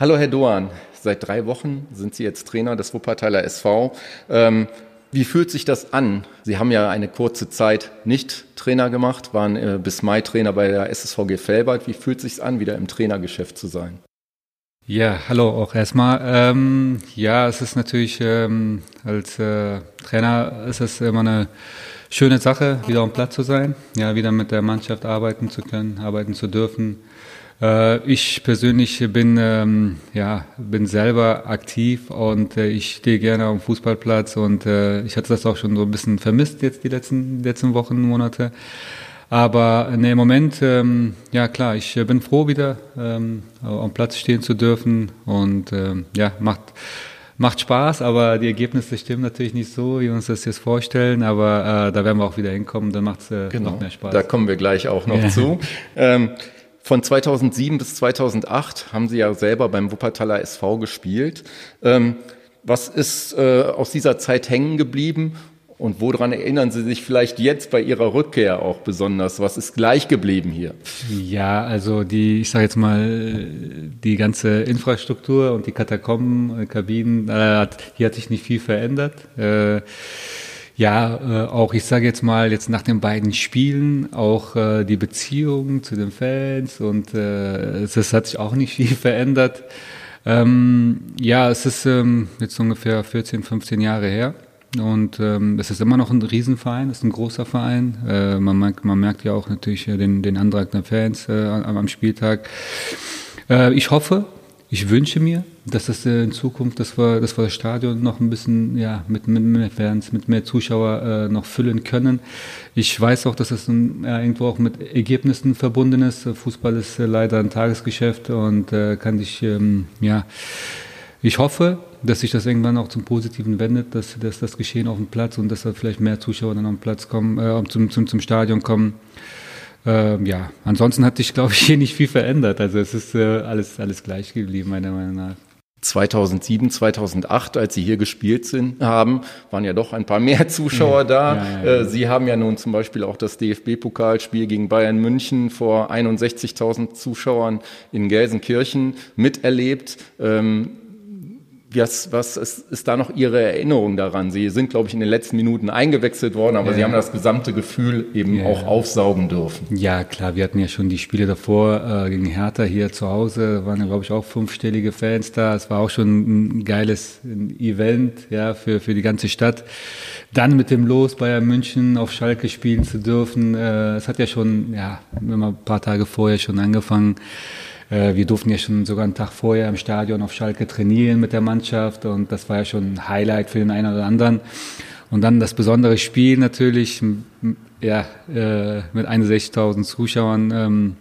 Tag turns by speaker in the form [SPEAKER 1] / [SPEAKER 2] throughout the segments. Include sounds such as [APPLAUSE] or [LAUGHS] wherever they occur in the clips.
[SPEAKER 1] Hallo Herr Doan, seit drei Wochen sind Sie jetzt Trainer des Wuppertaler SV. Ähm, wie fühlt sich das an? Sie haben ja eine kurze Zeit nicht Trainer gemacht, waren äh, bis Mai Trainer bei der SSVG Felbert. Wie fühlt sich an, wieder im Trainergeschäft zu sein?
[SPEAKER 2] Ja, hallo auch erstmal. Ähm, ja, es ist natürlich ähm, als äh, Trainer ist es immer eine schöne Sache, wieder am Platz zu sein, ja, wieder mit der Mannschaft arbeiten zu können, arbeiten zu dürfen. Äh, ich persönlich bin, ähm, ja, bin selber aktiv und äh, ich stehe gerne am Fußballplatz und äh, ich hatte das auch schon so ein bisschen vermisst jetzt die letzten, letzten Wochen, Monate. Aber ne, im Moment, ähm, ja klar, ich bin froh wieder ähm, am Platz stehen zu dürfen und ähm, ja, macht, macht Spaß, aber die Ergebnisse stimmen natürlich nicht so, wie wir uns das jetzt vorstellen, aber äh, da werden wir auch wieder hinkommen, dann macht es äh, genau. noch mehr Spaß.
[SPEAKER 1] Da kommen wir gleich auch noch ja. zu. Von 2007 bis 2008 haben Sie ja selber beim Wuppertaler SV gespielt. Ähm, was ist äh, aus dieser Zeit hängen geblieben und woran erinnern Sie sich vielleicht jetzt bei Ihrer Rückkehr auch besonders? Was ist gleich geblieben hier?
[SPEAKER 2] Ja, also die, ich sage jetzt mal, die ganze Infrastruktur und die Katakomben, Kabinen, äh, hier hat sich nicht viel verändert. Äh, ja, äh, auch ich sage jetzt mal, jetzt nach den beiden Spielen, auch äh, die Beziehung zu den Fans und äh, das hat sich auch nicht viel [LAUGHS] verändert. Ähm, ja, es ist ähm, jetzt ungefähr 14, 15 Jahre her. Und ähm, es ist immer noch ein Riesenverein, es ist ein großer Verein. Äh, man, merkt, man merkt ja auch natürlich äh, den, den Antrag der Fans äh, am Spieltag. Äh, ich hoffe, ich wünsche mir, dass das äh, in Zukunft, dass wir, dass wir das Stadion noch ein bisschen ja, mit, mit mehr Fans, mit mehr Zuschauer äh, noch füllen können. Ich weiß auch, dass es ein, ja, irgendwo auch mit Ergebnissen verbunden ist. Fußball ist äh, leider ein Tagesgeschäft und äh, kann sich, ähm, ja, ich hoffe, dass sich das irgendwann auch zum Positiven wendet, dass, dass das Geschehen auf dem Platz und dass da vielleicht mehr Zuschauer dann auf den Platz kommen, äh, zum, zum, zum Stadion kommen. Ähm, ja, ansonsten hat sich, glaube ich, hier nicht viel verändert. Also es ist äh, alles, alles gleich geblieben, meiner Meinung nach.
[SPEAKER 1] 2007, 2008, als Sie hier gespielt sind, haben, waren ja doch ein paar mehr Zuschauer da. Ja, ja, ja. Äh, Sie haben ja nun zum Beispiel auch das DFB-Pokalspiel gegen Bayern München vor 61.000 Zuschauern in Gelsenkirchen miterlebt. Ähm, was, was ist, ist da noch Ihre Erinnerung daran? Sie sind, glaube ich, in den letzten Minuten eingewechselt worden, aber ja. Sie haben das gesamte Gefühl eben ja. auch aufsaugen dürfen.
[SPEAKER 2] Ja, klar, wir hatten ja schon die Spiele davor äh, gegen Hertha hier zu Hause, waren ja, glaube ich, auch fünfstellige Fans da. Es war auch schon ein geiles Event ja, für, für die ganze Stadt. Dann mit dem Los Bayern München auf Schalke spielen zu dürfen, äh, es hat ja schon, ja, immer ein paar Tage vorher schon angefangen. Äh, wir durften ja schon sogar einen Tag vorher im Stadion auf Schalke trainieren mit der Mannschaft und das war ja schon ein Highlight für den einen oder anderen. Und dann das besondere Spiel natürlich, ja, äh, mit 61.000 Zuschauern, ähm,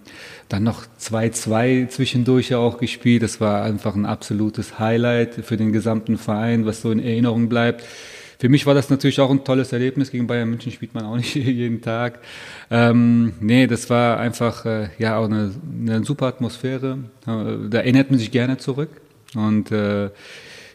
[SPEAKER 2] dann noch 2-2 zwischendurch ja auch gespielt. Das war einfach ein absolutes Highlight für den gesamten Verein, was so in Erinnerung bleibt. Für mich war das natürlich auch ein tolles Erlebnis. Gegen Bayern München spielt man auch nicht [LAUGHS] jeden Tag. Ähm, nee, das war einfach äh, ja auch eine, eine super Atmosphäre. Äh, da erinnert man sich gerne zurück. Und äh,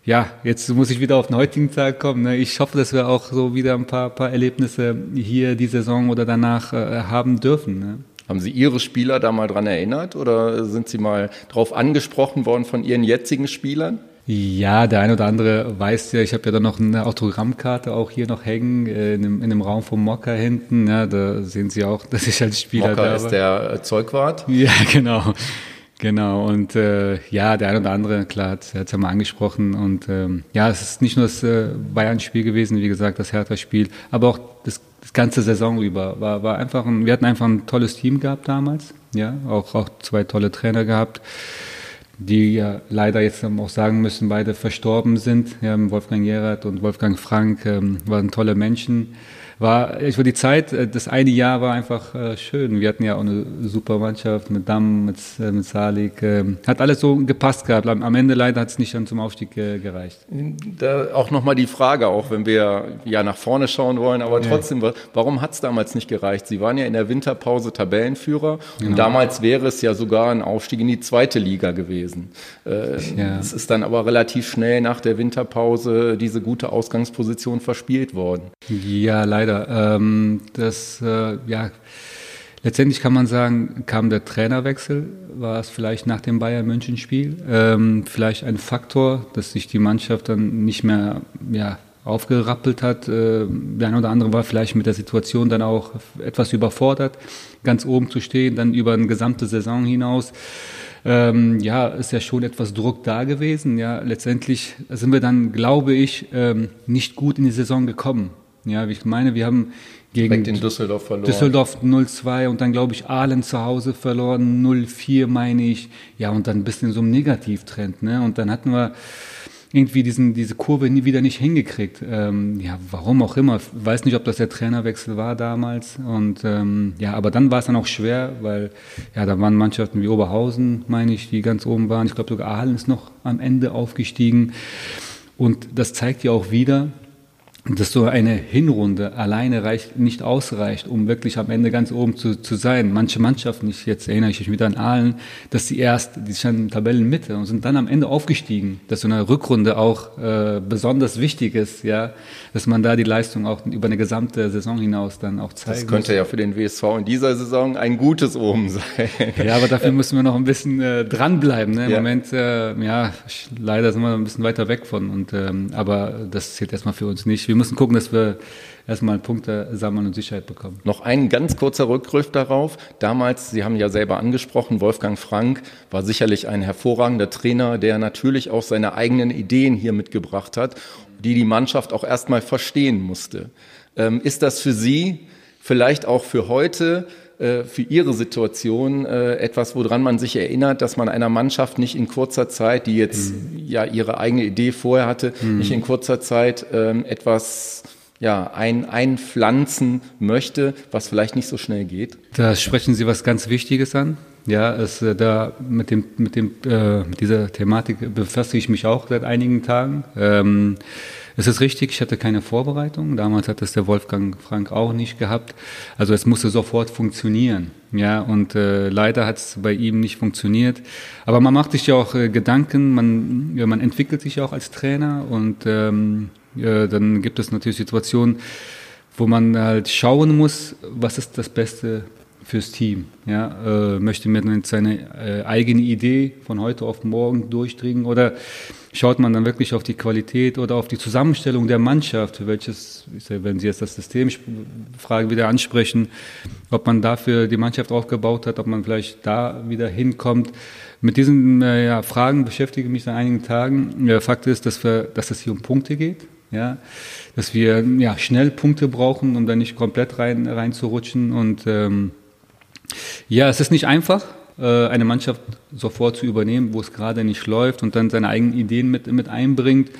[SPEAKER 2] ja, jetzt muss ich wieder auf den heutigen Tag kommen. Ne? Ich hoffe, dass wir auch so wieder ein paar, paar Erlebnisse hier die Saison oder danach äh, haben dürfen. Ne?
[SPEAKER 1] Haben Sie Ihre Spieler da mal dran erinnert oder sind Sie mal darauf angesprochen worden von Ihren jetzigen Spielern?
[SPEAKER 2] Ja, der eine oder andere weiß ja, ich habe ja da noch eine Autogrammkarte auch hier noch hängen, äh, in dem, in dem Raum vom Mokka hinten. Ja, da sehen Sie auch, [LAUGHS] dass ich als Spieler
[SPEAKER 1] Mokka da ist der Zeugwart?
[SPEAKER 2] Ja, [LAUGHS] genau. Genau, und äh, ja, der eine oder andere, klar, hat es ja mal angesprochen. Und ähm, ja, es ist nicht nur das äh, Bayern-Spiel gewesen, wie gesagt, das Hertha-Spiel, aber auch das, das ganze Saison über. War, war einfach ein, wir hatten einfach ein tolles Team gehabt damals, ja, auch, auch zwei tolle Trainer gehabt die ja leider jetzt auch sagen müssen, beide verstorben sind. Wolfgang Gerard und Wolfgang Frank ähm, waren tolle Menschen war, ich war die Zeit, äh, das eine Jahr war einfach äh, schön. Wir hatten ja auch eine super Mannschaft mit Damm, mit, äh, mit Salik. Äh, hat alles so gepasst gehabt. Am, Ende leider hat es nicht dann zum Aufstieg gereicht.
[SPEAKER 1] Da auch nochmal die Frage, auch wenn wir ja nach vorne schauen wollen, aber trotzdem, ja. warum hat es damals nicht gereicht? Sie waren ja in der Winterpause Tabellenführer genau. und damals wäre es ja sogar ein Aufstieg in die zweite Liga gewesen. Äh, ja. Es ist dann aber relativ schnell nach der Winterpause diese gute Ausgangsposition verspielt worden.
[SPEAKER 2] Ja, leider. Ähm, das, äh, ja, letztendlich kann man sagen, kam der Trainerwechsel, war es vielleicht nach dem Bayern München Spiel, ähm, vielleicht ein Faktor, dass sich die Mannschaft dann nicht mehr ja, aufgerappelt hat. Äh, der eine oder andere war vielleicht mit der Situation dann auch etwas überfordert, ganz oben zu stehen, dann über eine gesamte Saison hinaus. Ähm, ja, ist ja schon etwas Druck da gewesen. Ja, letztendlich sind wir dann, glaube ich, ähm, nicht gut in die Saison gekommen. Ja, wie ich meine, wir haben gegen
[SPEAKER 1] in Düsseldorf verloren.
[SPEAKER 2] Düsseldorf 0-2 und dann glaube ich Aalen zu Hause verloren 0-4 meine ich. Ja, und dann ein bisschen so ein Negativtrend, ne? Und dann hatten wir irgendwie diesen, diese Kurve nie wieder nicht hingekriegt. Ähm, ja, warum auch immer. Weiß nicht, ob das der Trainerwechsel war damals. Und ähm, ja, aber dann war es dann auch schwer, weil ja, da waren Mannschaften wie Oberhausen, meine ich, die ganz oben waren. Ich glaube sogar Aalen ist noch am Ende aufgestiegen. Und das zeigt ja auch wieder, dass so eine Hinrunde alleine reicht, nicht ausreicht, um wirklich am Ende ganz oben zu, zu sein. Manche Mannschaften, ich jetzt erinnere ich mich wieder an Aalen, dass die erst, die standen in Tabellenmitte und sind dann am Ende aufgestiegen. Dass so eine Rückrunde auch äh, besonders wichtig ist, ja, dass man da die Leistung auch über eine gesamte Saison hinaus dann auch zeigt.
[SPEAKER 1] Das könnte muss. ja für den WSV in dieser Saison ein gutes Oben sein.
[SPEAKER 2] Ja, aber dafür [LAUGHS] müssen wir noch ein bisschen äh, dranbleiben. Ne? Im ja. Moment, äh, ja, leider sind wir ein bisschen weiter weg von. Und, ähm, aber das zählt erstmal für uns nicht wir müssen gucken, dass wir erstmal Punkte sammeln und Sicherheit bekommen.
[SPEAKER 1] Noch ein ganz kurzer Rückgriff darauf. Damals, Sie haben ja selber angesprochen, Wolfgang Frank war sicherlich ein hervorragender Trainer, der natürlich auch seine eigenen Ideen hier mitgebracht hat, die die Mannschaft auch erstmal verstehen musste. Ähm, ist das für Sie vielleicht auch für heute äh, für ihre Situation äh, etwas, woran man sich erinnert, dass man einer Mannschaft nicht in kurzer Zeit, die jetzt mhm. ja ihre eigene Idee vorher hatte, mhm. nicht in kurzer Zeit ähm, etwas ja, ein, einpflanzen möchte, was vielleicht nicht so schnell geht?
[SPEAKER 2] Da sprechen Sie was ganz Wichtiges an. Ja, es, äh, da mit, dem, mit, dem, äh, mit dieser Thematik befasse ich mich auch seit einigen Tagen. Ähm, es ist richtig, ich hatte keine Vorbereitung. Damals hat es der Wolfgang Frank auch nicht gehabt. Also es musste sofort funktionieren. Ja, und äh, leider hat es bei ihm nicht funktioniert. Aber man macht sich ja auch äh, Gedanken, man, ja, man entwickelt sich ja auch als Trainer und ähm, äh, dann gibt es natürlich Situationen, wo man halt schauen muss, was ist das Beste fürs Team. Ja, äh, möchte man seine äh, eigene Idee von heute auf morgen durchdringen oder schaut man dann wirklich auf die Qualität oder auf die Zusammenstellung der Mannschaft, welches, wenn Sie jetzt das Systemfrage wieder ansprechen, ob man dafür die Mannschaft aufgebaut hat, ob man vielleicht da wieder hinkommt. Mit diesen äh, ja, Fragen beschäftige ich mich seit einigen Tagen. Ja, Fakt ist, dass, wir, dass es hier um Punkte geht. Ja, dass wir ja, schnell Punkte brauchen, um dann nicht komplett rein, reinzurutschen und ähm, ja, es ist nicht einfach, eine Mannschaft sofort zu übernehmen, wo es gerade nicht läuft und dann seine eigenen Ideen mit, mit einbringt.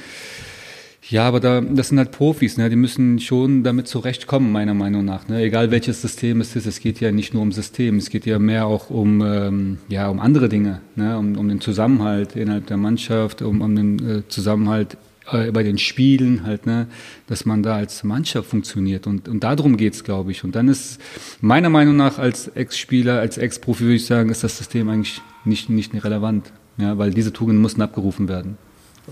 [SPEAKER 2] Ja, aber da, das sind halt Profis, ne? die müssen schon damit zurechtkommen, meiner Meinung nach. Ne? Egal welches System es ist, es geht ja nicht nur um System, es geht ja mehr auch um, ähm, ja, um andere Dinge, ne? um, um den Zusammenhalt innerhalb der Mannschaft, um, um den äh, Zusammenhalt äh, bei den Spielen halt, ne, dass man da als Mannschaft funktioniert. Und, und darum geht's, glaube ich. Und dann ist meiner Meinung nach als Ex-Spieler, als Ex-Profi würde ich sagen, ist das System eigentlich nicht, nicht relevant. Ja, weil diese Tugenden mussten abgerufen werden.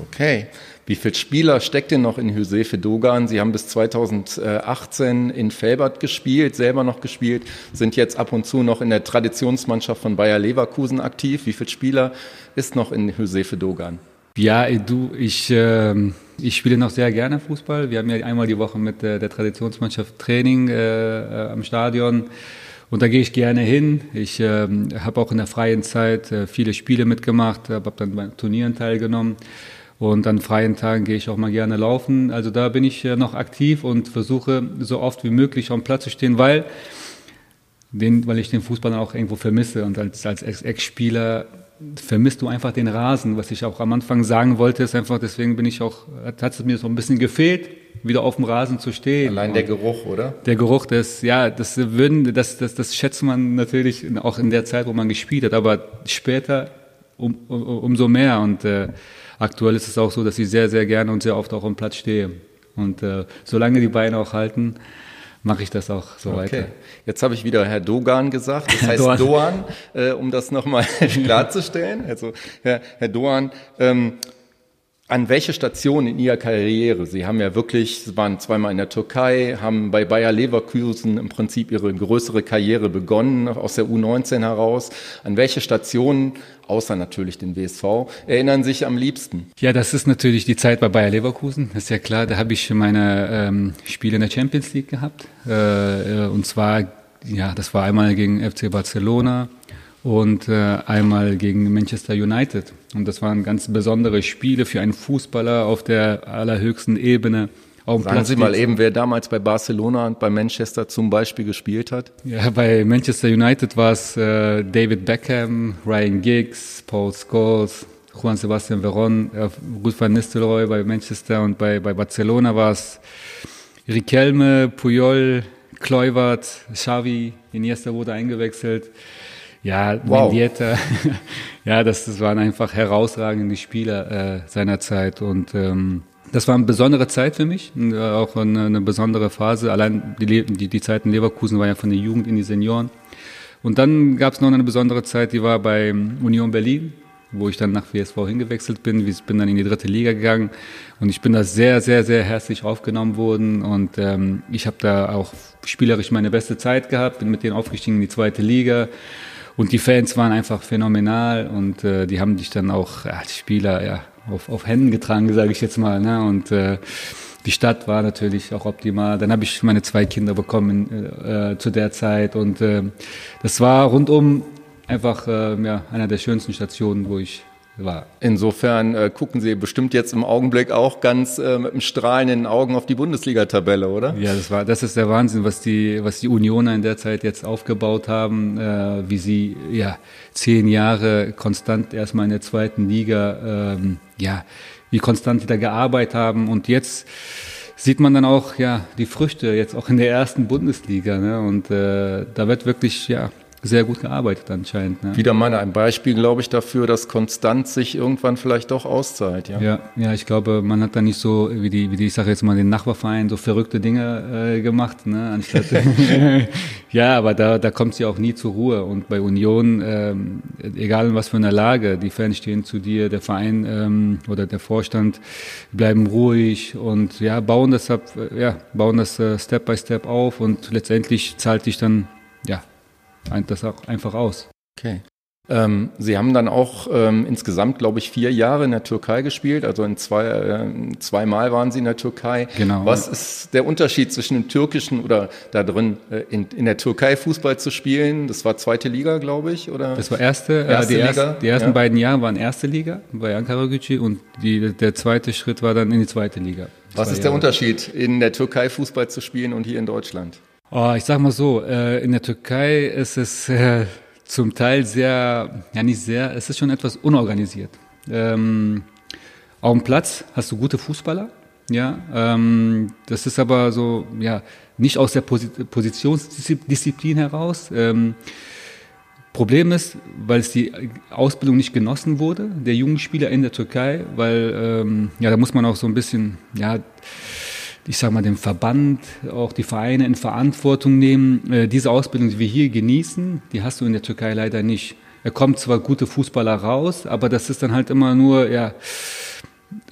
[SPEAKER 1] Okay. Wie viele Spieler steckt denn noch in Josefe Dogan? Sie haben bis 2018 in Felbert gespielt, selber noch gespielt, sind jetzt ab und zu noch in der Traditionsmannschaft von Bayer Leverkusen aktiv. Wie viele Spieler ist noch in Josefe Dogan?
[SPEAKER 2] Ja, du, ich, äh, ich spiele noch sehr gerne Fußball. Wir haben ja einmal die Woche mit der, der Traditionsmannschaft Training äh, äh, am Stadion. Und da gehe ich gerne hin. Ich äh, habe auch in der freien Zeit äh, viele Spiele mitgemacht, habe dann bei Turnieren teilgenommen. Und an freien Tagen gehe ich auch mal gerne laufen. Also da bin ich äh, noch aktiv und versuche so oft wie möglich am Platz zu stehen, weil, den, weil ich den Fußball auch irgendwo vermisse. Und als, als Ex-Spieler vermisst du einfach den Rasen. Was ich auch am Anfang sagen wollte, ist einfach, deswegen bin ich auch, hat es mir so ein bisschen gefehlt, wieder auf dem Rasen zu stehen.
[SPEAKER 1] Allein der Geruch, oder?
[SPEAKER 2] Der Geruch, das, ja, das würden, das, das, das schätzt man natürlich auch in der Zeit, wo man gespielt hat, aber später um, um, umso mehr. Und äh, aktuell ist es auch so, dass ich sehr, sehr gerne und sehr oft auch am Platz stehe. Und äh, solange die Beine auch halten, mache ich das auch so okay. weiter.
[SPEAKER 1] Jetzt habe ich wieder Herr Dogan gesagt, das [LAUGHS] heißt Doan, Doan äh, um das nochmal [LAUGHS] klarzustellen. Also Herr, Herr Doan, ähm, an welche Station in Ihrer Karriere? Sie haben ja wirklich, Sie waren zweimal in der Türkei, haben bei Bayer Leverkusen im Prinzip Ihre größere Karriere begonnen, aus der U19 heraus. An welche Stationen, außer natürlich den WSV, erinnern sich am liebsten?
[SPEAKER 2] Ja, das ist natürlich die Zeit bei Bayer Leverkusen, das ist ja klar. Da habe ich meine ähm, Spiele in der Champions League gehabt. Äh, und zwar, ja, das war einmal gegen FC Barcelona und äh, einmal gegen Manchester United. Und das waren ganz besondere Spiele für einen Fußballer auf der allerhöchsten Ebene.
[SPEAKER 1] Auf Sagen Platz Sie mal eben, wer damals bei Barcelona und bei Manchester zum Beispiel gespielt hat?
[SPEAKER 2] Ja, bei Manchester United war es äh, David Beckham, Ryan Giggs, Paul Scholes, Juan Sebastian Veron, äh, Ruth van Nistelrooy bei Manchester und bei, bei Barcelona war es Riquelme, Puyol, Kluivert, Xavi, Iniesta wurde eingewechselt. Ja, wow. Mendieta, [LAUGHS] ja, das, das waren einfach herausragende Spieler äh, seiner Zeit und ähm, das war eine besondere Zeit für mich, äh, auch eine, eine, besondere Phase. Allein die, die, die Zeit in Leverkusen war ja von der Jugend in die Senioren. Und dann gab es noch eine besondere Zeit, die war bei Union Berlin, wo ich dann nach WSV hingewechselt bin. Ich bin dann in die dritte Liga gegangen und ich bin da sehr, sehr, sehr herzlich aufgenommen worden und ähm, ich habe da auch spielerisch meine beste Zeit gehabt, bin mit denen aufgestiegen in die zweite Liga und die Fans waren einfach phänomenal und äh, die haben dich dann auch, ja, die Spieler, ja, auf, auf Händen getragen, sage ich jetzt mal. Ne? Und äh, die Stadt war natürlich auch optimal. Dann habe ich meine zwei Kinder bekommen äh, zu der Zeit und äh, das war rundum einfach äh, ja, einer der schönsten Stationen, wo ich war.
[SPEAKER 1] Insofern äh, gucken Sie bestimmt jetzt im Augenblick auch ganz äh, mit einem Strahlen in den Augen auf die Bundesliga-Tabelle, oder?
[SPEAKER 2] Ja, das war, das ist der Wahnsinn, was die, was die Unioner in der Zeit jetzt aufgebaut haben, äh, wie sie ja zehn Jahre konstant erstmal in der zweiten Liga, ähm, ja, wie konstant die da gearbeitet haben und jetzt sieht man dann auch ja die Früchte jetzt auch in der ersten Bundesliga, ne? Und äh, da wird wirklich ja sehr gut gearbeitet anscheinend.
[SPEAKER 1] Ne? Wieder mal ein Beispiel, glaube ich, dafür, dass Konstanz sich irgendwann vielleicht doch auszahlt. Ja,
[SPEAKER 2] ja, ja ich glaube, man hat da nicht so, wie die, wie die ich sage jetzt mal, den Nachbarverein so verrückte Dinge äh, gemacht, ne? anstatt. [LAUGHS] [LAUGHS] ja, aber da, da kommt sie auch nie zur Ruhe. Und bei Union, ähm, egal in was für einer Lage, die Fans stehen zu dir, der Verein ähm, oder der Vorstand bleiben ruhig und ja, bauen das ab, ja, bauen das äh, Step by Step auf und letztendlich zahlt dich dann ja, das auch einfach aus.
[SPEAKER 1] Okay. Ähm, Sie haben dann auch ähm, insgesamt, glaube ich, vier Jahre in der Türkei gespielt. Also in zwei, äh, zweimal waren Sie in der Türkei.
[SPEAKER 2] Genau.
[SPEAKER 1] Was ist der Unterschied zwischen dem türkischen oder da drin äh, in, in der Türkei Fußball zu spielen? Das war zweite Liga, glaube ich, oder?
[SPEAKER 2] Das war erste. Äh, erste die, Liga, erst, die ersten ja. beiden Jahre waren erste Liga bei Ankara Gücü und die, der zweite Schritt war dann in die zweite Liga.
[SPEAKER 1] Was ist Jahre. der Unterschied, in der Türkei Fußball zu spielen und hier in Deutschland?
[SPEAKER 2] Oh, ich sag mal so, äh, in der Türkei ist es äh, zum Teil sehr, ja nicht sehr, es ist schon etwas unorganisiert. Ähm, auf dem Platz hast du gute Fußballer, ja, ähm, das ist aber so, ja, nicht aus der Posi Positionsdisziplin heraus. Ähm, Problem ist, weil es die Ausbildung nicht genossen wurde, der jungen Spieler in der Türkei, weil, ja, da muss man auch so ein bisschen, ja, ich sage mal, den Verband, auch die Vereine in Verantwortung nehmen. Äh, diese Ausbildung, die wir hier genießen, die hast du in der Türkei leider nicht. Er kommt zwar gute Fußballer raus, aber das ist dann halt immer nur, ja,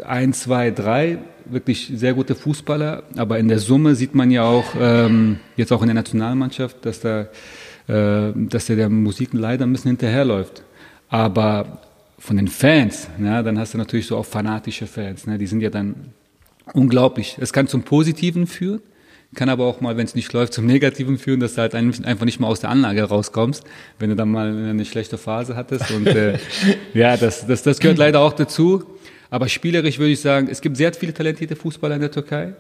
[SPEAKER 2] ein, zwei, drei wirklich sehr gute Fußballer. Aber in der Summe sieht man ja auch, ähm, jetzt auch in der Nationalmannschaft, dass da, äh, dass der, der Musik leider ein bisschen hinterherläuft. Aber von den Fans, ja, dann hast du natürlich so auch fanatische Fans, ne, die sind ja dann unglaublich. Es kann zum Positiven führen, kann aber auch mal, wenn es nicht läuft, zum Negativen führen, dass du halt einfach nicht mal aus der Anlage rauskommst, wenn du dann mal eine schlechte Phase hattest. Und äh, [LAUGHS] ja, das, das, das gehört leider auch dazu. Aber spielerisch würde ich sagen, es gibt sehr viele talentierte Fußballer in der Türkei.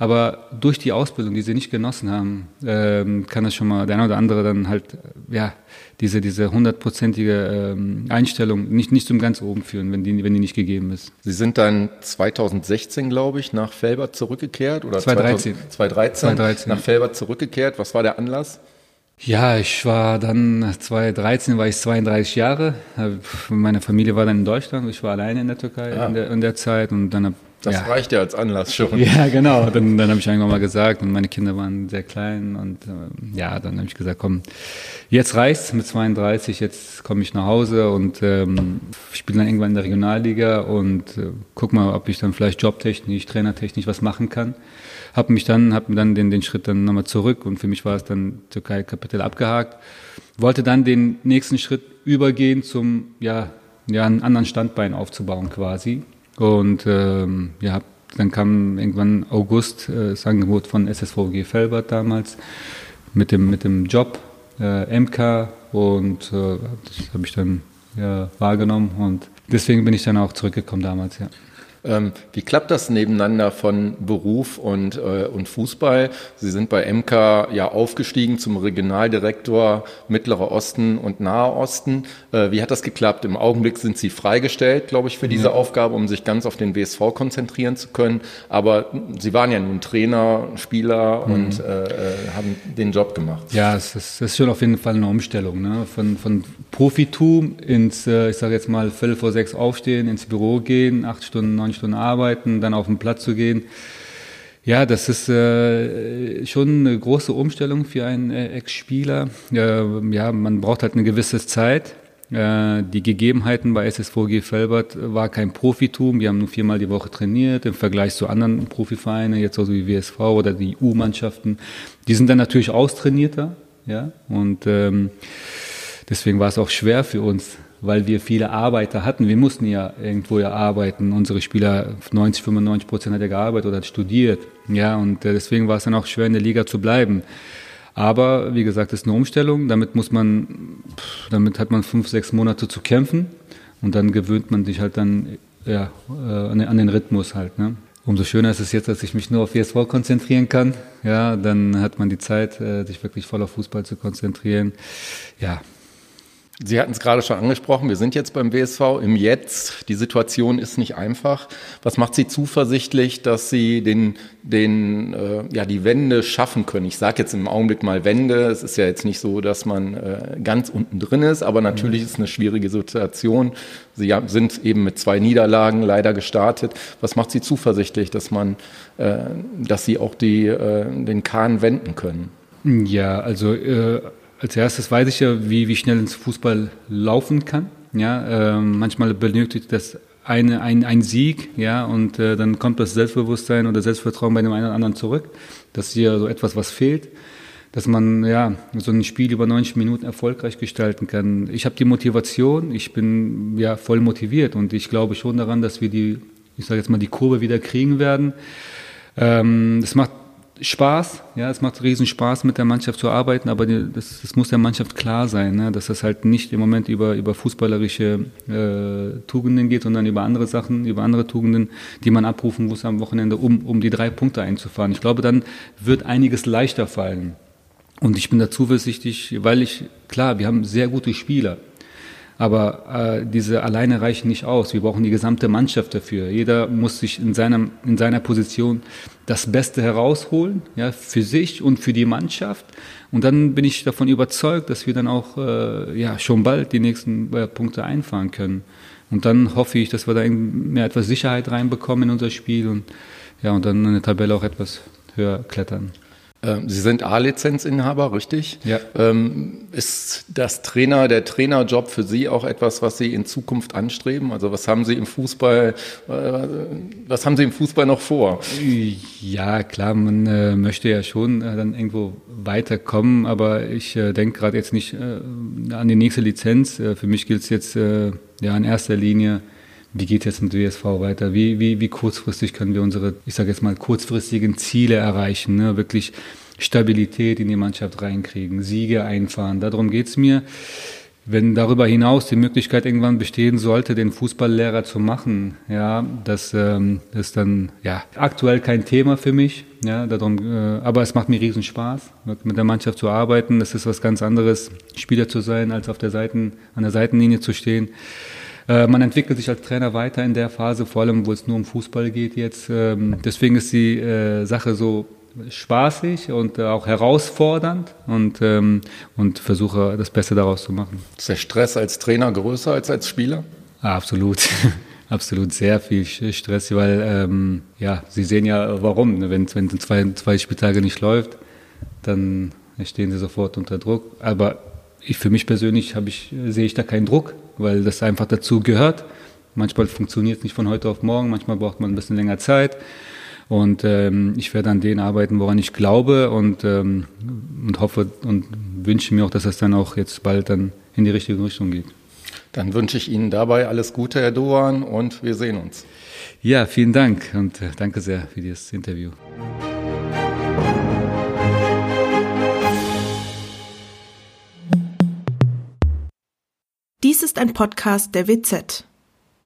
[SPEAKER 2] Aber durch die Ausbildung, die sie nicht genossen haben, ähm, kann das schon mal der eine oder andere dann halt, ja, diese, diese hundertprozentige ähm, Einstellung nicht, nicht zum ganz oben führen, wenn die, wenn die nicht gegeben ist.
[SPEAKER 1] Sie sind dann 2016, glaube ich, nach Felbert zurückgekehrt oder
[SPEAKER 2] 2013.
[SPEAKER 1] 2013, 2013 nach Felbert zurückgekehrt. Was war der Anlass?
[SPEAKER 2] Ja, ich war dann 2013 war ich 32 Jahre. Meine Familie war dann in Deutschland. Ich war alleine in der Türkei ah. in, der, in der Zeit und dann
[SPEAKER 1] Das ja. reicht ja als Anlass schon. [LAUGHS]
[SPEAKER 2] Ja, genau. Dann, dann habe ich irgendwann mal gesagt, und meine Kinder waren sehr klein und äh, ja, dann habe ich gesagt, komm, jetzt reicht's mit 32, jetzt komme ich nach Hause und ähm, spiele dann irgendwann in der Regionalliga und äh, guck mal, ob ich dann vielleicht jobtechnisch, trainertechnisch was machen kann. Hab mich dann, hab mir dann den, den Schritt dann nochmal zurück und für mich war es dann Türkei Kapitel abgehakt. Wollte dann den nächsten Schritt übergehen zum, ja, ja, einen anderen Standbein aufzubauen quasi und ähm, ja, dann kam irgendwann August äh, das Angebot von SSVG Felbert damals mit dem, mit dem Job äh, MK und äh, das habe ich dann ja, wahrgenommen und deswegen bin ich dann auch zurückgekommen damals, ja.
[SPEAKER 1] Ähm, wie klappt das nebeneinander von Beruf und, äh, und Fußball? Sie sind bei MK ja aufgestiegen zum Regionaldirektor Mittlerer Osten und Nahe Osten. Äh, wie hat das geklappt? Im Augenblick sind Sie freigestellt, glaube ich, für diese ja. Aufgabe, um sich ganz auf den WSV konzentrieren zu können. Aber Sie waren ja nun Trainer, Spieler mhm. und äh, äh, haben den Job gemacht.
[SPEAKER 2] Ja, es ist, das ist schon auf jeden Fall eine Umstellung. Ne? Von, von Profitum ins, äh, ich sage jetzt mal, Viertel vor sechs aufstehen, ins Büro gehen, acht Stunden, neun neun Stunden arbeiten, dann auf den Platz zu gehen. Ja, das ist äh, schon eine große Umstellung für einen äh, Ex-Spieler. Äh, ja, man braucht halt eine gewisse Zeit. Äh, die Gegebenheiten bei SSVG Felbert war kein Profitum. Wir haben nur viermal die Woche trainiert im Vergleich zu anderen Profivereinen, jetzt also wie WSV oder die U-Mannschaften. Die sind dann natürlich austrainierter. Ja, und ähm, deswegen war es auch schwer für uns, weil wir viele Arbeiter hatten. Wir mussten ja irgendwo ja arbeiten. Unsere Spieler, 90, 95 Prozent hat ja gearbeitet oder hat studiert. Ja, und äh, deswegen war es dann auch schwer, in der Liga zu bleiben. Aber wie gesagt, das ist eine Umstellung. Damit muss man, damit hat man fünf, sechs Monate zu kämpfen. Und dann gewöhnt man sich halt dann ja, äh, an den Rhythmus halt. Ne? Umso schöner ist es jetzt, dass ich mich nur auf WSV konzentrieren kann. Ja, dann hat man die Zeit, äh, sich wirklich voll auf Fußball zu konzentrieren. Ja,
[SPEAKER 1] Sie hatten es gerade schon angesprochen, wir sind jetzt beim WSV im Jetzt. Die Situation ist nicht einfach. Was macht Sie zuversichtlich, dass Sie den, den, äh, ja, die Wende schaffen können? Ich sage jetzt im Augenblick mal Wende. Es ist ja jetzt nicht so, dass man äh, ganz unten drin ist, aber natürlich ist es eine schwierige Situation. Sie sind eben mit zwei Niederlagen leider gestartet. Was macht Sie zuversichtlich, dass man, äh, dass Sie auch die, äh, den Kahn wenden können?
[SPEAKER 2] Ja, also äh, als erstes weiß ich ja, wie, wie schnell ins Fußball laufen kann. Ja, äh, manchmal benötigt das eine, ein, ein Sieg, ja, und äh, dann kommt das Selbstbewusstsein oder Selbstvertrauen bei dem einen oder anderen zurück. Das ist hier so etwas, was fehlt, dass man ja so ein Spiel über 90 Minuten erfolgreich gestalten kann. Ich habe die Motivation, ich bin ja voll motiviert und ich glaube schon daran, dass wir die, ich sage jetzt mal, die Kurve wieder kriegen werden. Ähm, das macht Spaß, ja, es macht riesen Spaß, mit der Mannschaft zu arbeiten, aber das, das muss der Mannschaft klar sein, ne, dass das halt nicht im Moment über, über fußballerische äh, Tugenden geht, sondern über andere Sachen, über andere Tugenden, die man abrufen muss am Wochenende, um, um die drei Punkte einzufahren. Ich glaube, dann wird einiges leichter fallen. Und ich bin da zuversichtlich, weil ich, klar, wir haben sehr gute Spieler. Aber äh, diese alleine reichen nicht aus. Wir brauchen die gesamte Mannschaft dafür. Jeder muss sich in, seinem, in seiner Position das Beste herausholen, ja, für sich und für die Mannschaft. Und dann bin ich davon überzeugt, dass wir dann auch äh, ja, schon bald die nächsten äh, Punkte einfahren können. Und dann hoffe ich, dass wir da mehr etwas Sicherheit reinbekommen in unser Spiel und, ja, und dann in der Tabelle auch etwas höher klettern.
[SPEAKER 1] Ähm, Sie sind A-Lizenzinhaber, richtig?
[SPEAKER 2] Ja.
[SPEAKER 1] Ähm, ist das Trainer, der Trainerjob für Sie auch etwas, was Sie in Zukunft anstreben? Also was haben Sie im Fußball, äh, was haben Sie im Fußball noch vor?
[SPEAKER 2] Ja, klar, man äh, möchte ja schon äh, dann irgendwo weiterkommen, aber ich denke gerade jetzt nicht an die nächste Lizenz. für mich gilt es jetzt ja in erster Linie, wie geht es mit WSV weiter? Wie, wie, wie kurzfristig können wir unsere, ich sage jetzt mal, kurzfristigen Ziele erreichen? Ne? Wirklich Stabilität in die Mannschaft reinkriegen, Siege einfahren. Darum geht es mir. Wenn darüber hinaus die Möglichkeit irgendwann bestehen sollte, den Fußballlehrer zu machen, ja, das ähm, ist dann ja aktuell kein Thema für mich. Ja, darum, äh, aber es macht mir riesen Spaß, mit der Mannschaft zu arbeiten. Das ist was ganz anderes, Spieler zu sein, als auf der Seiten, an der Seitenlinie zu stehen. Äh, man entwickelt sich als Trainer weiter in der Phase, vor allem, wo es nur um Fußball geht jetzt. Ähm, deswegen ist die äh, Sache so spaßig und auch herausfordernd und, ähm, und versuche das Beste daraus zu machen.
[SPEAKER 1] Ist der Stress als Trainer größer als als Spieler?
[SPEAKER 2] Ah, absolut. [LAUGHS] Absolut sehr viel Stress, weil ähm, ja, Sie sehen ja warum. Ne? Wenn es zwei, zwei Spieltage nicht läuft, dann stehen Sie sofort unter Druck. Aber ich für mich persönlich ich, sehe ich da keinen Druck, weil das einfach dazu gehört. Manchmal funktioniert es nicht von heute auf morgen, manchmal braucht man ein bisschen länger Zeit. Und ähm, ich werde an denen arbeiten, woran ich glaube und, ähm, und hoffe und wünsche mir auch, dass das dann auch jetzt bald dann in die richtige Richtung geht.
[SPEAKER 1] Dann wünsche ich Ihnen dabei alles Gute, Herr Doan, und wir sehen uns.
[SPEAKER 2] Ja, vielen Dank und äh, danke sehr für dieses Interview.
[SPEAKER 3] Ein Podcast der WZ.